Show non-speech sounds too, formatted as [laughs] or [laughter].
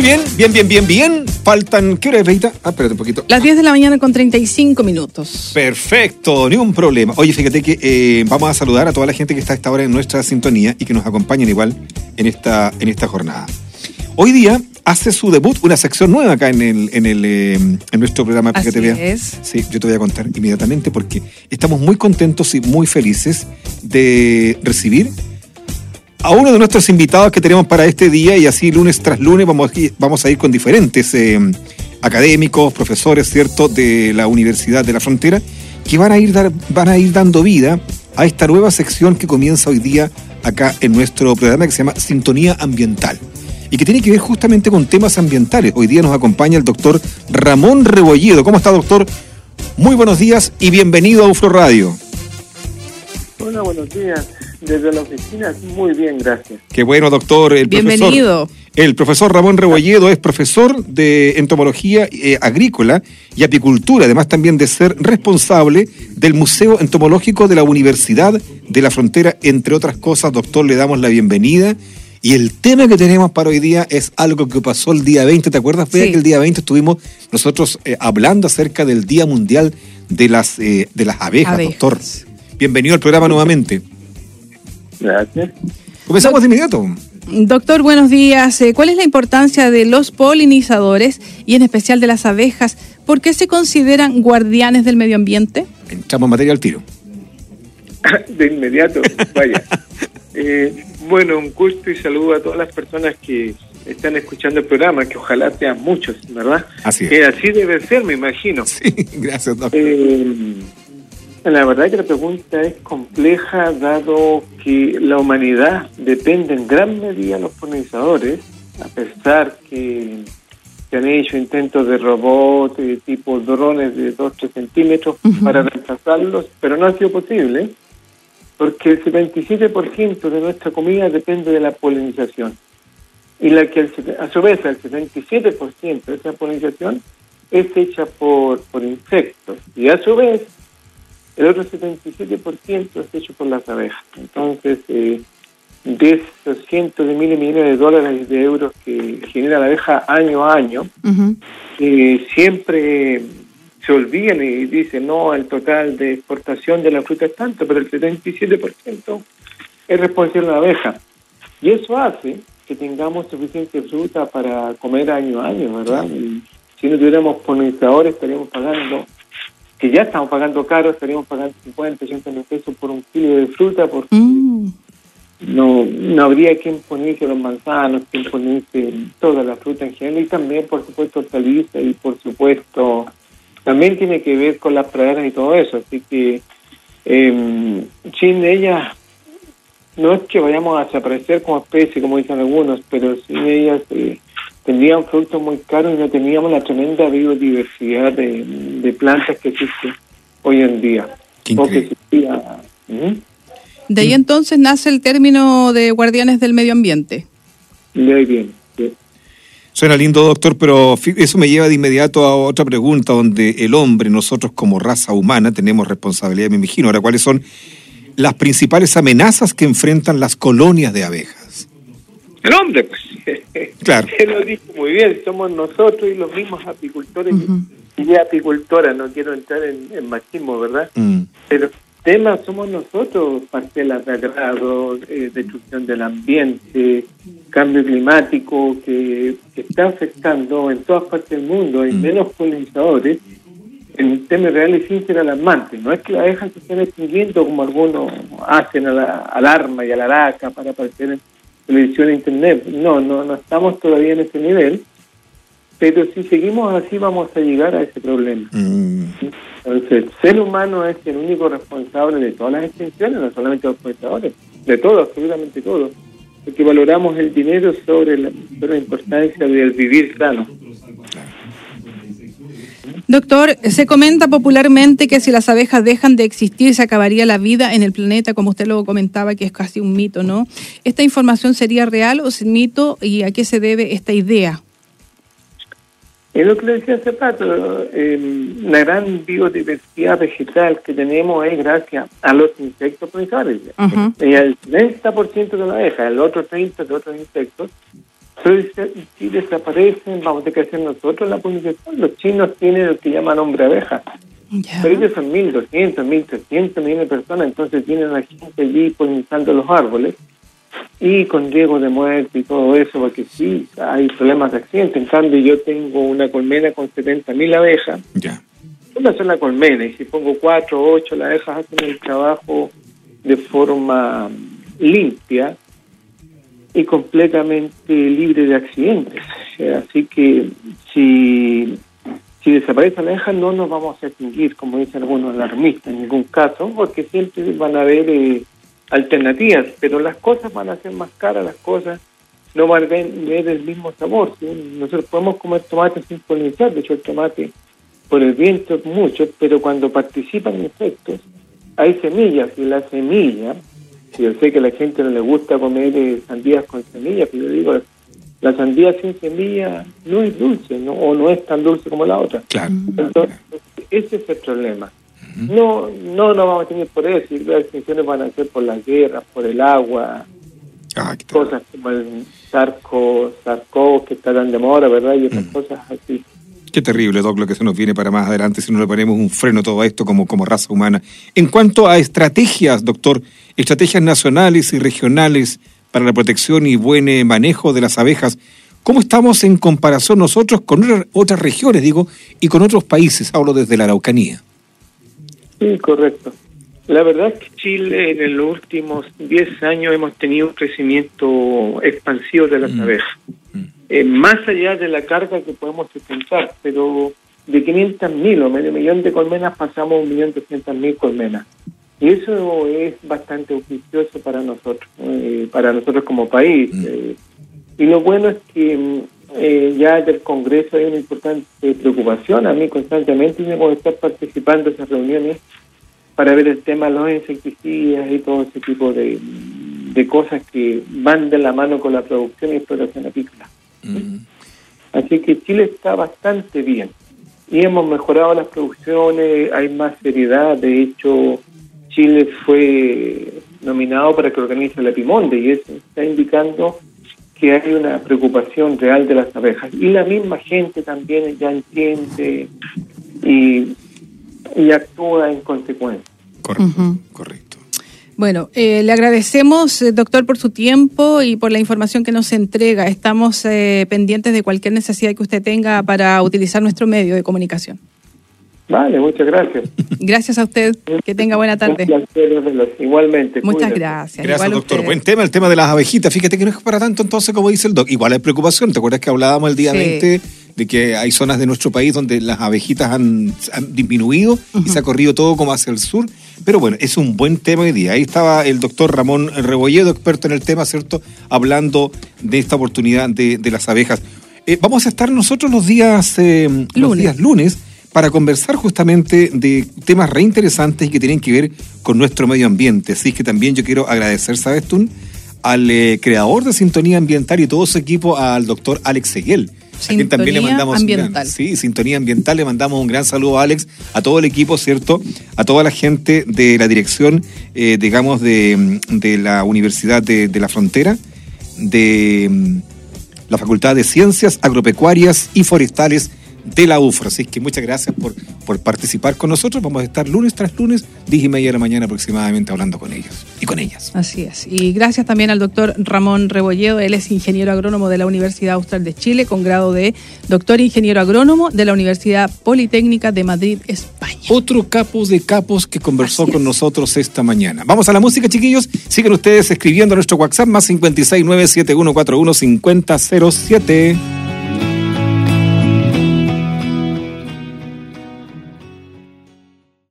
Muy bien, bien, bien, bien, bien. Faltan, ¿qué hora es, Reita? Ah, espérate un poquito. Las 10 de la mañana con 35 minutos. Perfecto, ni un problema. Oye, fíjate que eh, vamos a saludar a toda la gente que está a esta hora en nuestra sintonía y que nos acompañan igual en esta, en esta jornada. Hoy día hace su debut una sección nueva acá en, el, en, el, eh, en nuestro programa Así es. Sí, yo te voy a contar inmediatamente porque estamos muy contentos y muy felices de recibir a uno de nuestros invitados que tenemos para este día y así lunes tras lunes vamos, vamos a ir con diferentes eh, académicos, profesores, ¿cierto?, de la Universidad de la Frontera que van a, ir dar, van a ir dando vida a esta nueva sección que comienza hoy día acá en nuestro programa que se llama Sintonía Ambiental y que tiene que ver justamente con temas ambientales. Hoy día nos acompaña el doctor Ramón Rebolledo. ¿Cómo está, doctor? Muy buenos días y bienvenido a UFRO Radio. Hola, buenos días. Desde la oficina, muy bien, gracias. Qué bueno, doctor. El Bienvenido. Profesor, el profesor Ramón Rebolledo es profesor de entomología eh, agrícola y apicultura, además también de ser responsable del Museo Entomológico de la Universidad de la Frontera, entre otras cosas. Doctor, le damos la bienvenida. Y el tema que tenemos para hoy día es algo que pasó el día 20. ¿Te acuerdas, Bea, Sí. que el día 20 estuvimos nosotros eh, hablando acerca del Día Mundial de las, eh, de las abejas, Abejas. doctor? Bienvenido al programa nuevamente. Gracias. Comenzamos de inmediato. Doctor, buenos días. Eh, ¿Cuál es la importancia de los polinizadores y en especial de las abejas? ¿Por qué se consideran guardianes del medio ambiente? Entramos en materia al tiro. [laughs] De inmediato, vaya. [laughs] Eh, bueno, un gusto y saludo a todas las personas que están escuchando el programa, que ojalá sean muchos, ¿verdad? Así es. Que así debe ser, me imagino. [laughs] Sí, gracias, doctor. Eh, la verdad que la pregunta es compleja, dado que la humanidad depende en gran medida de los polinizadores, a pesar que se han hecho intentos de robots de tipo drones de 2-3 centímetros Ujú. para reemplazarlos, pero no ha sido posible, porque el 77% de nuestra comida depende de la polinización. Y la que a su vez el 77% de esa polinización es hecha por, por insectos. Y a su vez el otro 77% es hecho por las abejas. Entonces, eh, de esos cientos de miles y millones de dólares de euros que genera la abeja año a año, eh, siempre se olvidan y dicen, no, el total de exportación de la fruta es tanto, pero el 77% es responsable de la abeja. Y eso hace que tengamos suficiente fruta para comer año a año, ¿verdad? Y si no tuviéramos polinizadores, estaríamos pagando, que ya estamos pagando caro, estaríamos pagando 50, 80 mil pesos por un kilo de fruta, porque Mm. no, no habría quien ponerse los manzanos, quien ponerse toda la fruta en general y también, por supuesto, hortalizas y, por supuesto, también tiene que ver con las praderas y todo eso. Así que eh, sin ellas, no es que vayamos a desaparecer como especie, como dicen algunos, pero sin ellas eh, tendrían frutos muy caros y no teníamos la tremenda biodiversidad de, de plantas que existe hoy en día. Qué O que existía. De ahí entonces nace el término de guardianes del medio ambiente. Le doy bien. sí. Suena lindo, doctor, pero eso me lleva de inmediato a otra pregunta donde el hombre, nosotros como raza humana, tenemos responsabilidad, me imagino. Ahora, ¿cuáles son las principales amenazas que enfrentan las colonias de abejas? El hombre, pues. [laughs] Claro. Lo dijo muy bien, somos nosotros y los mismos apicultores Ujú. y apicultoras, no quiero entrar en, en machismo, ¿verdad? Mm, Pero temas somos nosotros, parcelas de agrado, eh, destrucción del ambiente, cambio climático que, que está afectando en todas partes del mundo, hay Mm. menos polinizadores, en temas reales sin ser alarmantes. No es que las abejas se estén extinguiendo como algunos hacen a la alarma y a la araca para aparecer en televisión e internet. No, no, no estamos todavía en ese nivel, pero si seguimos así vamos a llegar a ese problema. mm. Entonces, el ser humano es el único responsable de todas las extinciones, no solamente los polinizadores, de todo, absolutamente todo. Porque valoramos el dinero sobre la, sobre la importancia del vivir sano. Doctor, se comenta popularmente que si las abejas dejan de existir se acabaría la vida en el planeta, como usted lo comentaba, que es casi un mito, ¿no? ¿Esta información sería real o es mito y a qué se debe esta idea? Es lo que le decía hace rato, eh, la gran biodiversidad vegetal que tenemos es gracias a los insectos polinizadores. Ajá. Y el 30% de la abeja, el otro 30% de otros insectos, Si desaparecen, vamos a tener que hacer nosotros la polinización. Los chinos tienen lo que llaman hombre abeja. Pero ellos son 1.200, 1.300 millones de personas, entonces tienen a la gente allí polinizando los árboles y con riesgo de muerte y todo eso, porque sí, hay problemas de accidente. En cambio, yo tengo una colmena con 70.000 abejas. Ya. Una sola colmena, y si pongo cuatro o ocho, las abejas hacen el trabajo de forma limpia y completamente libre de accidentes. Así que si si desaparece la abeja no nos vamos a extinguir, como dicen algunos alarmistas, en ningún caso, porque siempre van a haber eh, alternativas, pero las cosas van a ser más caras, las cosas no van a tener el mismo sabor. Nosotros podemos comer tomate sin polinizar, de hecho el tomate por el viento mucho, pero cuando participan insectos hay semillas y la semilla, yo sé que a la gente no le gusta comer eh, sandías con semillas, pero yo digo, la sandía sin semilla no es dulce ¿no? o no es tan dulce como la otra. Claro. Entonces, ese es el problema. No no no vamos a tener por eso, y las extinciones van a ser por las guerras, por el agua, Ah, cosas como el sarco, sarco que está tan de moda, ¿verdad? Y otras cosas así. Qué terrible, Doc, lo que se nos viene para más adelante si no le ponemos un freno a todo esto como, como raza humana. En cuanto a estrategias, doctor, estrategias nacionales y regionales para la protección y buen eh, manejo de las abejas, ¿cómo estamos en comparación nosotros con otras- otras regiones, digo, y con otros países? Hablo desde la Araucanía. Sí, correcto. La verdad es que Chile en los últimos 10 años hemos tenido un crecimiento expansivo de las Mm. abejas. Mm. Eh, más allá de la carga que podemos sustentar, pero de 500.000 o medio millón de colmenas pasamos a un millón doscientas mil colmenas. Y eso es bastante auspicioso para nosotros, eh, para nosotros como país. Mm. Eh, y lo bueno es que mm, eh, ya del Congreso hay una importante preocupación. A mí constantemente que estar participando en esas reuniones para ver el tema de los insecticidas y todo ese tipo de, de cosas que van de la mano con la producción y explotación apícola. Mm. Así que Chile está bastante bien y hemos mejorado las producciones, hay más seriedad, de hecho Chile fue nominado para que organice la Epimonde y eso está indicando que hay una preocupación real de las abejas y la misma gente también ya entiende y, y actúa en consecuencia. Correcto, correcto. Bueno, eh, le agradecemos, eh, doctor, por su tiempo y por la información que nos entrega. Estamos eh, pendientes de cualquier necesidad que usted tenga para utilizar nuestro medio de comunicación. Vale, muchas gracias. [laughs] Gracias a usted. Que tenga buena tarde. Igualmente. Muchas cuídense. gracias. Gracias, Igual doctor. Buen tema, el tema de las abejitas. Fíjate que no es para tanto entonces como dice el doc. Igual hay preocupación. ¿Te acuerdas que hablábamos el día Sí. 20 de que hay zonas de nuestro país donde las abejitas han, han disminuido y se ha corrido todo como hacia el sur? Pero bueno, es un buen tema hoy día. Ahí estaba el doctor Ramón Rebolledo, experto en el tema, ¿cierto? Hablando de esta oportunidad de, de las abejas. Eh, vamos a estar nosotros los días, eh, los Lunes. días lunes para conversar justamente de temas reinteresantes y que tienen que ver con nuestro medio ambiente. Así que también yo quiero agradecer, ¿sabes tú? Al eh, creador de Sintonía Ambiental y todo su equipo, al doctor Alex Seguel. A quien también le Sintonía mandamos gran- Ambiental. sí, Sintonía Ambiental, le mandamos un gran saludo a Alex, a todo el equipo, ¿cierto? A toda la gente de la dirección, eh, digamos, de, de la Universidad de, de la Frontera, de mm, la Facultad de Ciencias Agropecuarias y Forestales de la UFRO. Así que muchas gracias por, por participar con nosotros. Vamos a estar lunes tras lunes, 10 y media de la mañana aproximadamente, hablando con ellos y con ellas. Así es. Y gracias también al doctor Ramón Rebolledo. Él es ingeniero agrónomo de la Universidad Austral de Chile, con grado de doctor ingeniero agrónomo de la Universidad Politécnica de Madrid, España. Otro capo de capos que conversó Así con es. nosotros esta mañana. Vamos a la música, chiquillos. Siguen ustedes escribiendo a nuestro WhatsApp más 56971415007.